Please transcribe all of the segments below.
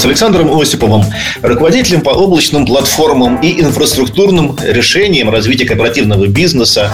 с Александром Осиповым, руководителем по облачным платформам и инфраструктурным решениям развития корпоративного бизнеса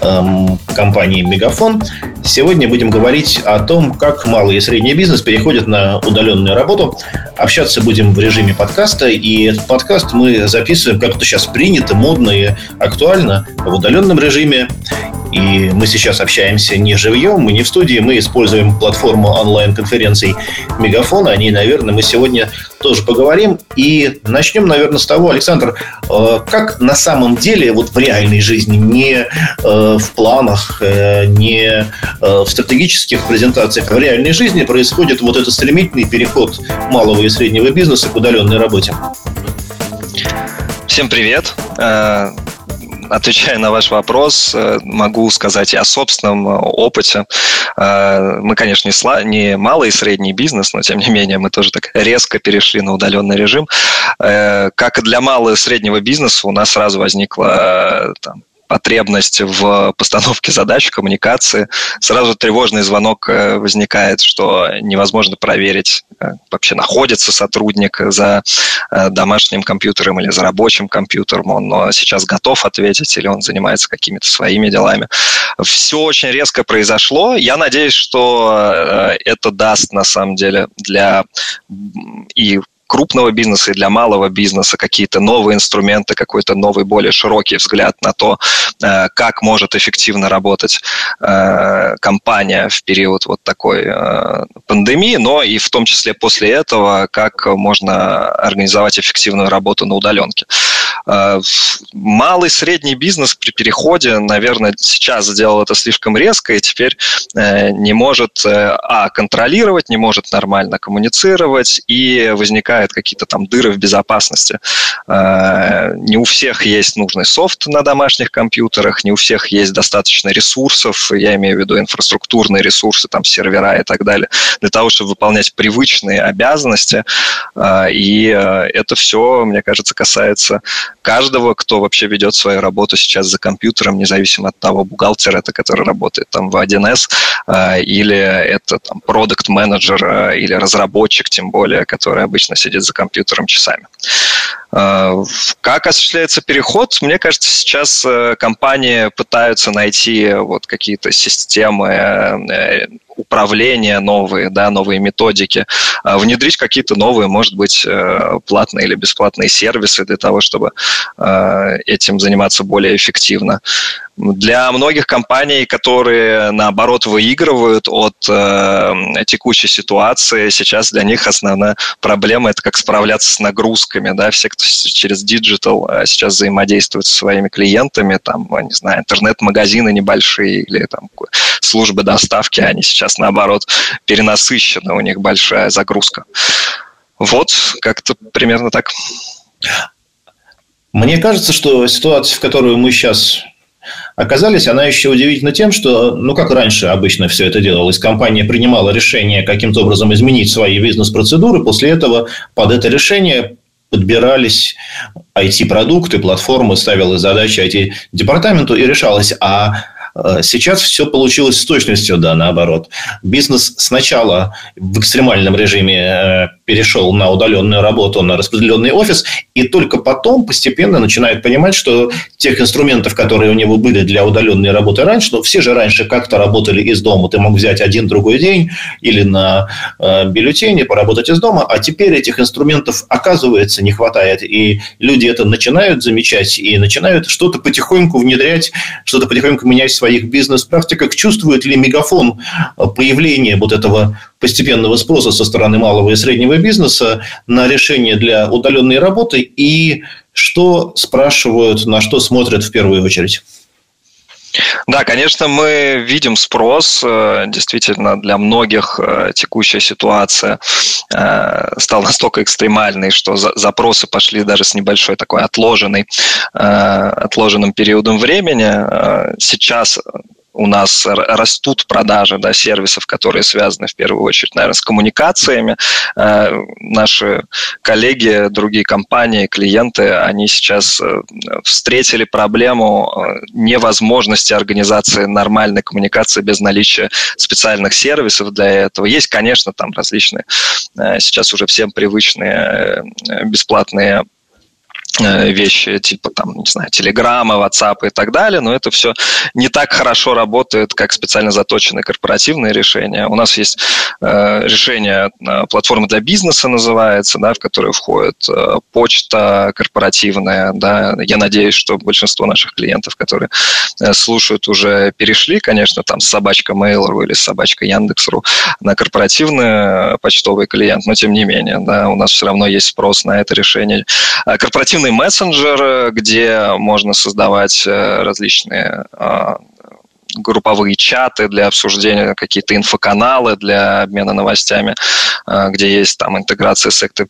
эм, компании «Мегафон». Сегодня будем говорить о том, как малый и средний бизнес переходят на удаленную работу. Общаться будем в режиме подкаста, и этот подкаст мы записываем, как это сейчас принято, модно и актуально, в удаленном режиме. И мы сейчас общаемся не живьем, мы не в студии, мы используем платформу онлайн-конференций Мегафон. О ней, наверное, мы сегодня тоже поговорим. И начнем, наверное, с того, Александр, э, как на самом деле вот в реальной жизни, не э, в планах, э, не в стратегических презентациях, а в реальной жизни происходит вот этот стремительный переход малого и среднего бизнеса к удаленной работе? Всем привет отвечая на ваш вопрос, э, могу сказать и о собственном э, опыте. Э, мы, конечно, не малый и средний бизнес, но тем не менее мы тоже так резко перешли на удаленный режим. Как и для малого и среднего бизнеса у нас сразу возникла там, потребность в постановке задач, коммуникации, сразу тревожный звонок э, возникает, что невозможно проверить, э, вообще находится сотрудник за э, домашним компьютером или за рабочим компьютером, он сейчас готов ответить или он занимается какими-то своими делами. Все очень резко произошло. Я надеюсь, что это даст на самом деле для и крупного бизнеса и для малого бизнеса какие-то новые инструменты, какой-то новый, более широкий взгляд на то, э, как может эффективно работать э, компания в период вот такой э, пандемии, но и в том числе после этого, как можно организовать эффективную работу на удаленке. Малый, средний бизнес при переходе, наверное, сейчас сделал это слишком резко и теперь не может, а, контролировать, не может нормально коммуницировать, и возникают какие-то там дыры в безопасности. Э, не у всех есть нужный софт на домашних компьютерах, не у всех есть достаточно ресурсов, я имею в виду инфраструктурные ресурсы, там сервера и так далее, для того, чтобы выполнять привычные обязанности. Э, и э, это все, мне кажется, касается каждого, кто вообще ведет свою работу сейчас за компьютером, независимо от того, бухгалтер это, который работает там в 1С, или это там продукт менеджер или разработчик, тем более, который обычно сидит за компьютером часами. Э, как осуществляется переход? Мне кажется, сейчас э, компании пытаются найти вот какие-то системы э, управления новые, да, новые методики, внедрить какие-то новые, может быть, платные или бесплатные сервисы для того, чтобы этим заниматься более эффективно. Для многих компаний, которые, наоборот, выигрывают от э, текущей ситуации, сейчас для них основная проблема – это как справляться с нагрузками. Да? Все, кто через digital э, сейчас взаимодействует со своими клиентами, там, не знаю, интернет-магазины небольшие или там, службы доставки, они сейчас, наоборот, перенасыщены, у них большая загрузка. Вот, как-то примерно так. Мне кажется, что ситуация, в которую мы сейчас оказались, она еще удивительна тем, что, ну, как раньше обычно все это делалось, компания принимала решение каким-то образом изменить свои бизнес-процедуры, после этого под это решение подбирались IT-продукты, платформы, ставилась задача IT-департаменту и решалась. А сейчас все получилось с точностью, да, наоборот. Бизнес сначала в экстремальном режиме э, перешел на удаленную работу, на распределенный офис, и только потом постепенно начинает понимать, что тех инструментов, которые у него были для удаленной работы раньше, ну, все же раньше как-то работали из дома. Ты мог взять один другой день или на э, бюллетене поработать из дома, а теперь этих инструментов оказывается не хватает, и люди это начинают замечать и начинают что-то потихоньку внедрять, что-то потихоньку менять свои своих бизнес-практиках, чувствует ли мегафон появление вот этого постепенного спроса со стороны малого и среднего бизнеса на решение для удаленной работы и что спрашивают, на что смотрят в первую очередь? Да, конечно, мы видим спрос. Э, действительно, для многих э, текущая ситуация э, стала настолько экстремальной, что запросы пошли даже с небольшой такой отложенной, отложенным периодом времени. Сейчас у нас растут продажи да, сервисов, которые связаны в первую очередь, наверное, с коммуникациями. Наши коллеги, другие компании, клиенты, они сейчас встретили проблему невозможности организации нормальной коммуникации без наличия специальных сервисов для этого. Есть, конечно, там различные сейчас уже всем привычные бесплатные Э, вещи типа там, не знаю, Телеграма, WhatsApp и так далее, но это все не так хорошо работает, как специально заточенные корпоративные решения. У нас есть э, решение э, платформы для бизнеса называется, да, в которую входит э, почта корпоративная, да. Я надеюсь, что большинство наших клиентов, которые э, слушают, уже перешли, конечно, там с собачка Mail.ru или с собачка Яндекс.ру на корпоративный почтовый клиент, но тем не менее, да, у нас все равно есть спрос на это решение. А корпоративный активный мессенджер, где можно создавать э, различные а, групповые чаты для обсуждения, какие-то инфоканалы для обмена новостями, э, где есть там интеграция с Active,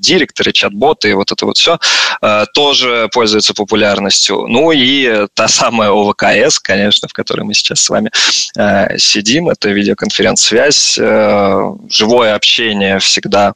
Directory, чат-боты и вот это вот все, э, тоже пользуется популярностью. Ну и та самая ОВКС, конечно, в которой мы сейчас с вами сидим, это видеоконференц-связь, живое общение всегда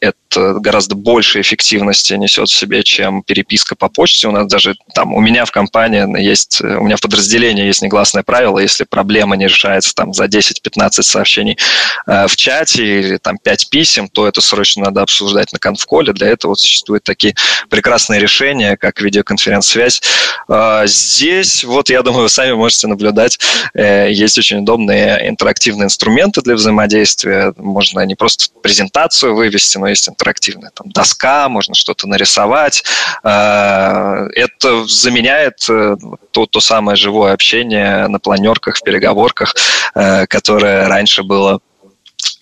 это гораздо больше эффективности несет в себе, чем переписка по почте. У нас даже там, у меня в компании есть, у меня в подразделении есть негласное правило, если проблема не решается там за 10-15 сообщений э, в чате или там 5 писем, то это срочно надо обсуждать на конфколе. Для этого вот существуют такие прекрасные решения, как видеоконференц-связь. Э, здесь, вот я думаю, вы сами можете наблюдать, э, есть очень удобные интерактивные инструменты для взаимодействия. Можно не просто презентацию вывести, но есть интерактивная там, доска, можно что-то нарисовать. Э, это заменяет э, то, то самое живое общение на планерках, в переговорках, э, которое раньше было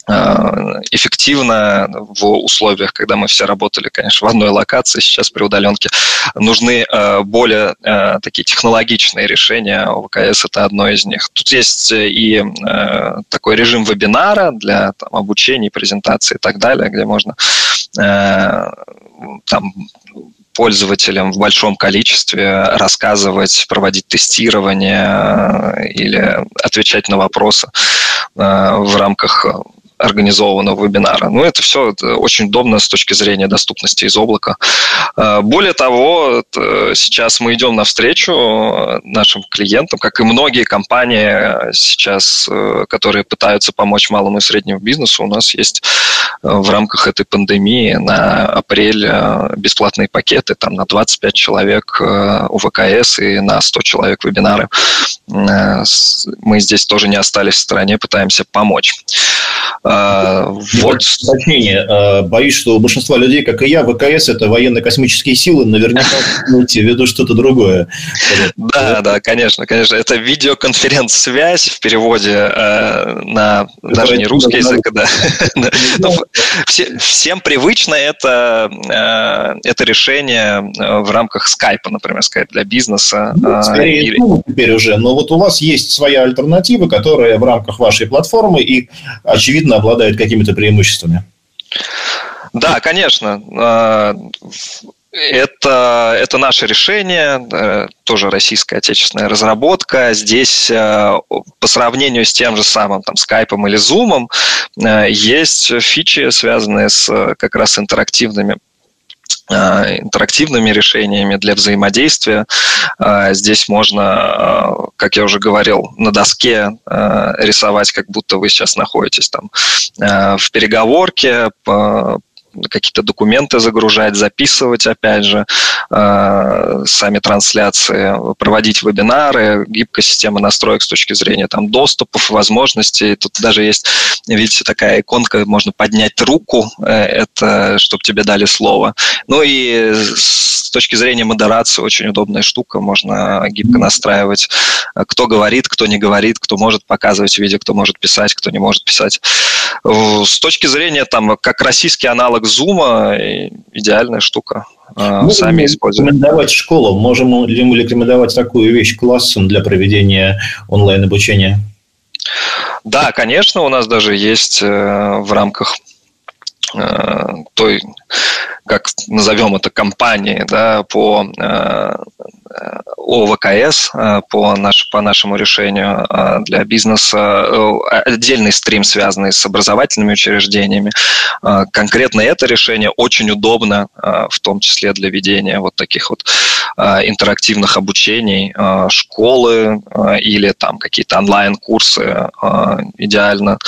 эффективно в условиях, когда мы все работали, конечно, в одной локации, сейчас при удаленке нужны э, более э, такие технологичные решения. ОВКС это одно из них. Тут есть и такой режим вебинара для там, обучения, презентации и так далее, где можно там пользователям в большом количестве рассказывать, проводить тестирование или отвечать на вопросы в рамках организованного вебинара. Ну, это все очень удобно с точки зрения доступности из облака. Э, более того, сейчас мы идем навстречу нашим клиентам, как и многие компании сейчас, э, которые пытаются помочь малому и среднему бизнесу. У нас есть э, в рамках этой пандемии на апрель бесплатные пакеты там на 25 человек у ВКС и на 100 человек вебинары. Мы здесь тоже не остались в стороне, пытаемся помочь. А, вот. Уточнение. А, боюсь, что у большинства людей, как и я, ВКС – это военно-космические силы, наверняка имеете в виду что-то другое. Да, да, конечно, конечно. Это видеоконференц-связь в переводе э, на даже не русский язык, да. Всем привычно это, э, это решение э, в рамках скайпа, например, скайп для бизнеса. Ну, скорее, теперь уже. Но вот у вас есть своя альтернатива, которая в рамках вашей платформы и, очевидно, обладает какими-то преимуществами. Да, конечно. А, это, это наше решение, э, тоже российская отечественная разработка. Здесь э, по сравнению с тем же самым там, скайпом или зумом э, есть фичи, связанные с как раз интерактивными интерактивными решениями для взаимодействия. Э, здесь можно, э, как я уже говорил, на доске рисовать, как будто вы сейчас находитесь там в переговорке, какие-то документы загружать, записывать, опять же, э, сами трансляции, проводить вебинары, гибкая система настроек с точки зрения там, доступов, возможностей. Тут даже есть, видите, такая иконка, можно поднять руку, э, это чтобы тебе дали слово. Ну и точки зрения модерации очень удобная штука, можно гибко настраивать, кто говорит, кто не говорит, кто может показывать видео, кто может писать, кто не может писать. С точки зрения, там, как российский аналог Zoom, идеальная штука. Можем Сами используем. Рекомендовать школу. Можем ли мы рекомендовать такую вещь классом для проведения онлайн-обучения? Да, конечно, у нас даже есть э, в рамках э, той как назовем это, компании, да, по ОВКС по, наш, по нашему решению для бизнеса, отдельный стрим, связанный с образовательными учреждениями. Конкретно это решение очень удобно, в том числе для ведения вот таких вот интерактивных обучений, школы или там какие-то онлайн-курсы идеально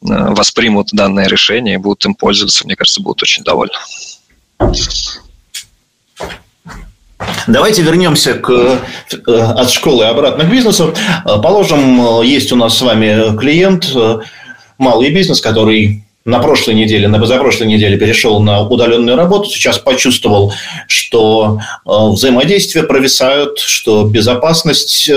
воспримут данное решение и будут им пользоваться, мне кажется, будут очень довольны. Давайте вернемся к, э, от школы обратно к бизнесу. Положим, есть у нас с вами клиент, э, малый бизнес, который на прошлой неделе, на позапрошлой неделе перешел на удаленную работу, сейчас почувствовал, что э, взаимодействия провисают, что безопасность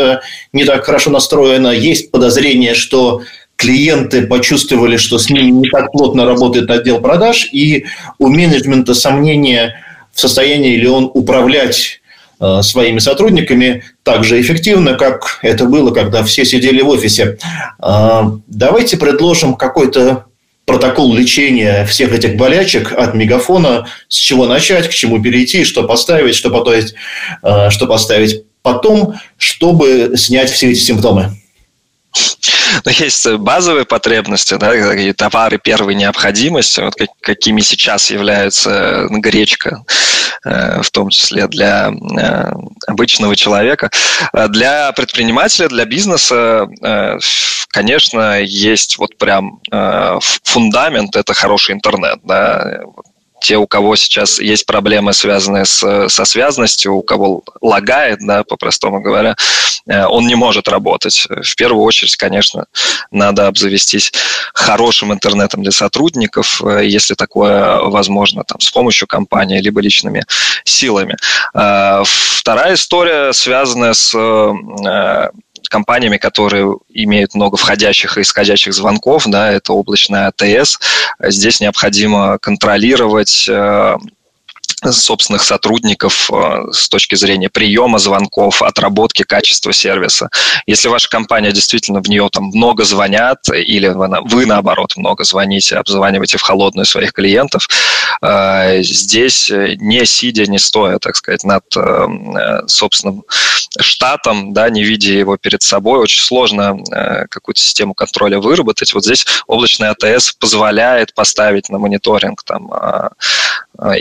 не так хорошо настроена, есть подозрение, что клиенты почувствовали, что с ними не так плотно работает отдел продаж, и у менеджмента сомнения, в состоянии ли он управлять э, своими сотрудниками так же эффективно, как это было, когда все сидели в офисе. Э, давайте предложим какой-то протокол лечения всех этих болячек от мегафона, с чего начать, к чему перейти, что поставить, что, поставить, э, что поставить потом, чтобы снять все эти симптомы. Но есть базовые потребности, да, такие товары первой необходимости, вот как, какими сейчас являются гречка, э, в том числе для э, обычного человека. А для предпринимателя, для бизнеса, э, конечно, есть вот прям фундамент, это хороший интернет, да, те, у кого сейчас есть проблемы, связанные с, со связностью, у кого лагает, да, по-простому говоря, э, он не может работать. В первую очередь, конечно, надо обзавестись хорошим интернетом для сотрудников, э, если такое возможно, там, с помощью компании, либо личными силами. Э, вторая история, связанная с компаниями, которые имеют много входящих и исходящих звонков, да, это облачная АТС. Здесь необходимо контролировать э, собственных сотрудников э, с точки зрения приема звонков, отработки качества сервиса. Если ваша компания действительно в нее там много звонят, или вы, наоборот, много звоните, обзваниваете в холодную своих клиентов, э, здесь не сидя, не стоя, так сказать, над э, собственным штатом, да, не видя его перед собой, очень сложно какую-то систему контроля выработать. Вот здесь облачный АТС позволяет поставить на мониторинг там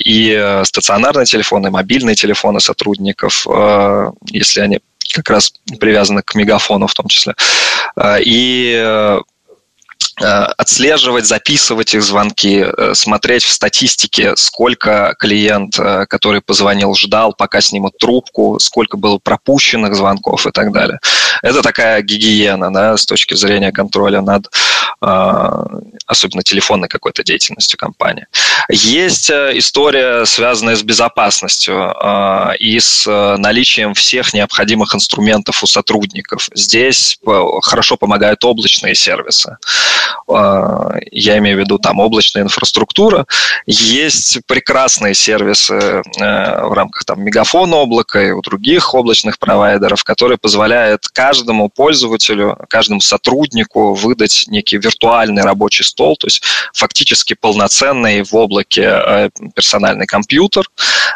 и стационарные телефоны, мобильные телефоны сотрудников, э, если они как раз привязаны к мегафону в том числе. Э, и э, отслеживать, записывать их звонки, смотреть в статистике, сколько клиент, который позвонил, ждал, пока снимут трубку, сколько было пропущенных звонков и так далее. Это такая гигиена да, с точки зрения контроля над особенно телефонной какой-то деятельностью компании. Есть э, история, связанная с безопасностью э, и с э, наличием всех необходимых инструментов у сотрудников. Здесь хорошо помогают облачные сервисы. Я имею в виду там облачная инфраструктура. Есть прекрасные сервисы в рамках там мегафона облака и у других облачных провайдеров, которые позволяют каждому пользователю, каждому сотруднику выдать некий виртуальный рабочий стол, то есть фактически полноценный в облаке э, персональный компьютер,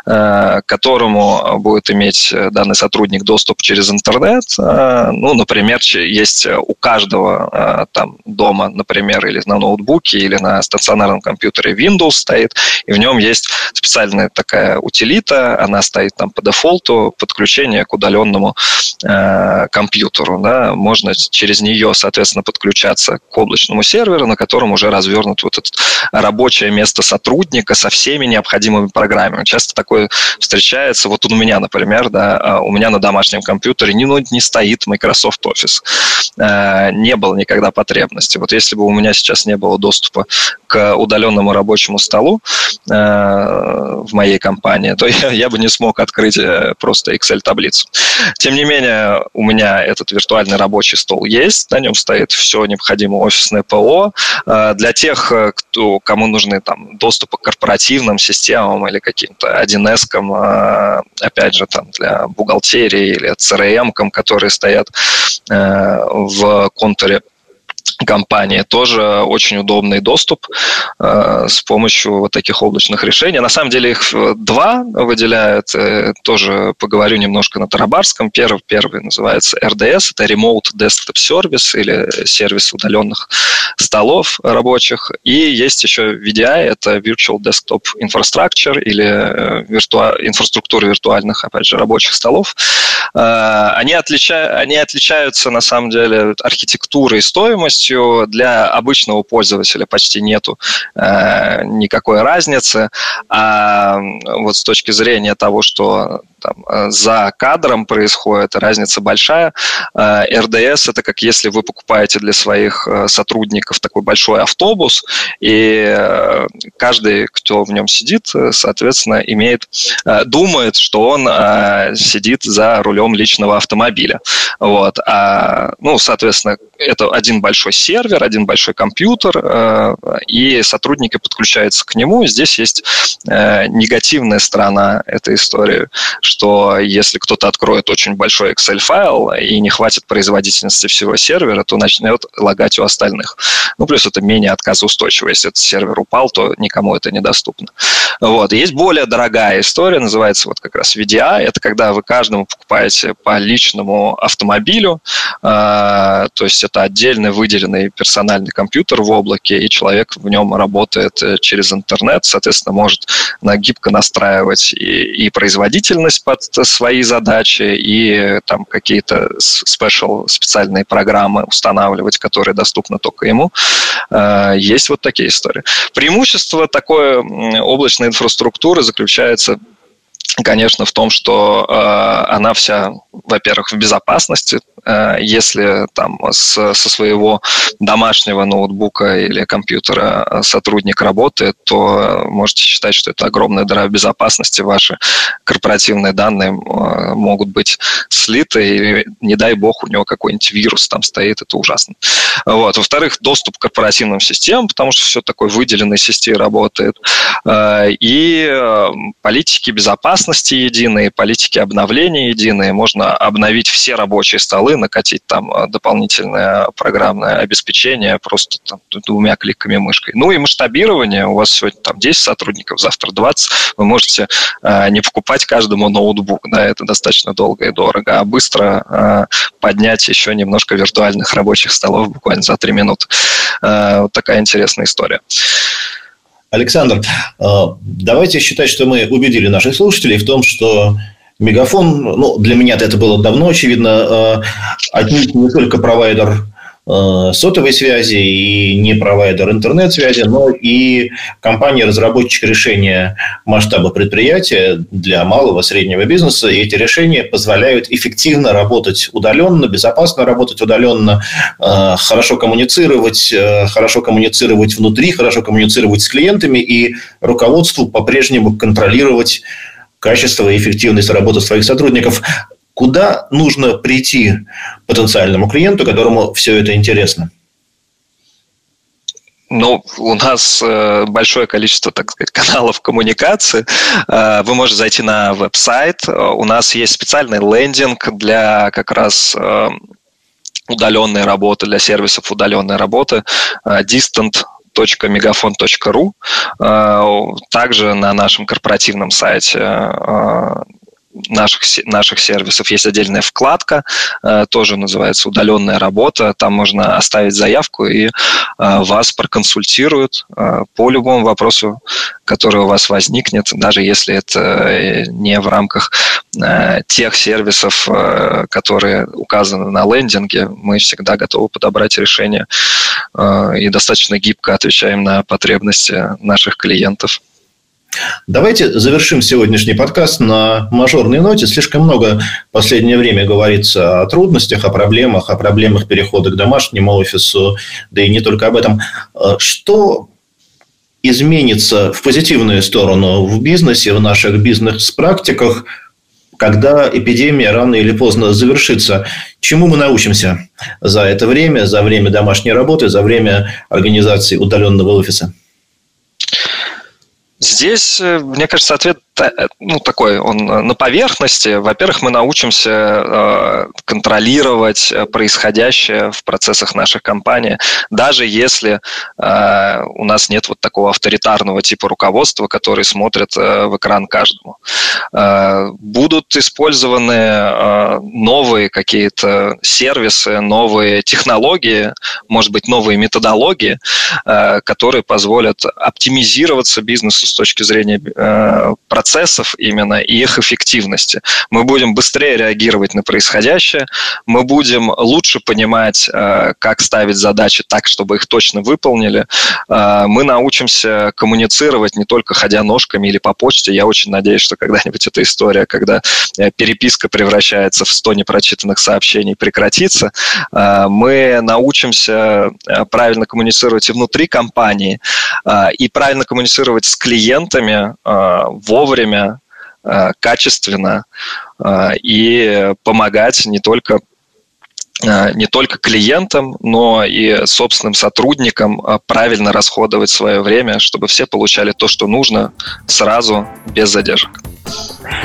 э, к которому будет иметь данный сотрудник доступ через интернет. Э, ну, например, есть у каждого там дома, например, или на ноутбуке, или на стационарном компьютере Windows стоит, и в нем есть специальная такая утилита, она стоит там по дефолту, подключение к удаленному компьютеру. Да. Можно через нее, соответственно, подключаться к облачному серверу, на котором уже развернут вот это рабочее место сотрудника со всеми необходимыми программами. Часто такое встречается. Вот у меня, например, да, а, у меня на домашнем компьютере не, ну, не стоит Microsoft Office. Э, не было никогда потребности. Вот если бы у меня сейчас не было доступа к удаленному рабочему столу э, в моей компании, то я, я бы не смог открыть э, просто Excel-таблицу. Тем не менее, у меня этот виртуальный рабочий стол есть, на нем стоит все необходимое офисное ПО. Для тех, кто, кому нужны там доступы к корпоративным системам или каким-то 1С, а, опять же, там для бухгалтерии или CRM, которые стоят э, в контуре компании, тоже очень удобный доступ э, с помощью вот таких облачных решений. На самом деле их э, два выделяют, э, тоже поговорю немножко на Тарабарском. Первый, первый называется RDS, это Remote Desktop Service или сервис удаленных столов рабочих. И есть еще VDI, это Virtual Desktop Infrastructure или э, виртуа... инфраструктура виртуальных, опять же, рабочих столов. Э, они, отлича... они отличаются, на самом деле, архитектурой и стоимостью, полностью для обычного пользователя почти нету э, никакой разницы. А вот с точки зрения того, что там, э, за кадром происходит, разница большая. РДС э, – это как если вы покупаете для своих э, сотрудников такой большой автобус, и каждый, кто в нем сидит, соответственно, имеет, думает, что он сидит за рулем личного автомобиля. Вот. А, ну, соответственно, это один большой сервер, один большой компьютер, и сотрудники подключаются к нему. Здесь есть негативная сторона этой истории, что если кто-то откроет очень большой Excel-файл и не хватит производительности всего сервера, то начнет лагать у остальных. Ну, плюс это менее отказоустойчиво. Если этот сервер упал, то никому это недоступно. Вот. Есть более дорогая история, называется вот как раз VDI. Это когда вы каждому покупаете по личному автомобилю, э, то есть это отдельный выделенный персональный компьютер в облаке, и человек в нем работает э, через интернет, соответственно, может гибко настраивать и, и производительность под свои задачи и там какие-то спешл, специальные программы устанавливать, которые доступны только ему. Э, есть вот такие истории. Преимущество такой облачной инфраструктуры заключается конечно, в том, что э, она вся, во-первых, в безопасности. Э, если там с, со своего домашнего ноутбука или компьютера сотрудник работает, то можете считать, что это огромная дыра безопасности. Ваши корпоративные данные э, могут быть слиты, и не дай бог у него какой-нибудь вирус там стоит, это ужасно. Вот. Во-вторых, доступ к корпоративным системам, потому что все такой выделенной системой работает. Э, и э, политики безопасности безопасности единые, политики обновления единые. Можно обновить все рабочие столы, накатить там э, дополнительное программное обеспечение просто там, двумя кликами мышкой. Ну и масштабирование. У вас сегодня там 10 сотрудников, завтра 20. Вы можете э, не покупать каждому ноутбук. Да, это достаточно долго и дорого. А быстро э, поднять еще немножко виртуальных рабочих столов буквально за 3 минуты. Э, вот такая интересная история. Александр, э, давайте считать, что мы убедили наших слушателей в том, что Мегафон, ну, для меня это было давно очевидно, э, отнюдь не только провайдер сотовой связи и не провайдер интернет-связи, но и компания-разработчик решения масштаба предприятия для малого среднего бизнеса. И эти решения позволяют эффективно работать удаленно, безопасно работать удаленно, э, хорошо коммуницировать, э, хорошо коммуницировать внутри, хорошо коммуницировать с клиентами и руководству по-прежнему контролировать качество и эффективность работы своих сотрудников куда нужно прийти потенциальному клиенту, которому все это интересно? Ну, у нас э, большое количество, так сказать, каналов коммуникации. Э, вы можете зайти на веб-сайт. У нас есть специальный лендинг для как раз э, удаленной работы, для сервисов удаленной работы, distant .megafon.ru. Также на нашем корпоративном сайте наших, наших сервисов есть отдельная вкладка, э, тоже называется удаленная работа. Там можно оставить заявку, и э, вас проконсультируют э, по любому вопросу, который у вас возникнет, даже если это не в рамках тех сервисов, которые указаны на лендинге. Мы всегда готовы подобрать решение и достаточно гибко отвечаем на потребности наших клиентов. Давайте завершим сегодняшний подкаст на мажорной ноте. Слишком много в последнее время говорится о трудностях, о проблемах, о проблемах перехода к домашнему офису, да и не только об этом. Э, что изменится в позитивную сторону в бизнесе, в наших бизнес-практиках, когда эпидемия рано или поздно завершится? Чему мы научимся за это время, за время домашней работы, за время организации удаленного офиса? Здесь, э, мне кажется, ответ ну, такой, он на поверхности. Во-первых, мы научимся контролировать происходящее в процессах нашей компании, даже если у нас нет вот такого авторитарного типа руководства, который смотрит в экран каждому. Будут использованы новые какие-то сервисы, новые технологии, может быть, новые методологии, которые позволят оптимизироваться бизнесу с точки зрения э, процессов именно и их эффективности. Мы будем быстрее реагировать на происходящее, мы будем лучше понимать, э, как ставить задачи так, чтобы их точно выполнили. Э, мы научимся коммуницировать не только ходя ножками или по почте. Я очень надеюсь, что когда-нибудь эта история, когда переписка превращается в 100 непрочитанных сообщений, прекратится. Мы научимся правильно коммуницировать и внутри компании, и правильно коммуницировать с клиентами вовремя, Э, качественно э, и помогать не только э, не только клиентам, но и собственным сотрудникам правильно расходовать свое время, чтобы все получали то, что нужно, сразу, без задержек.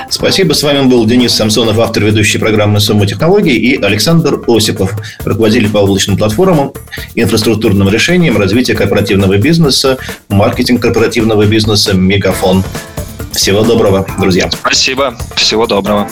Спасибо. С вами был Денис Самсонов, автор ведущей программы «Сумма технологий», и Александр Осипов, руководитель по облачным платформам, инфраструктурным решениям, развития корпоративного бизнеса, маркетинг корпоративного бизнеса «Мегафон». Всего доброго, друзья. Спасибо. Всего доброго.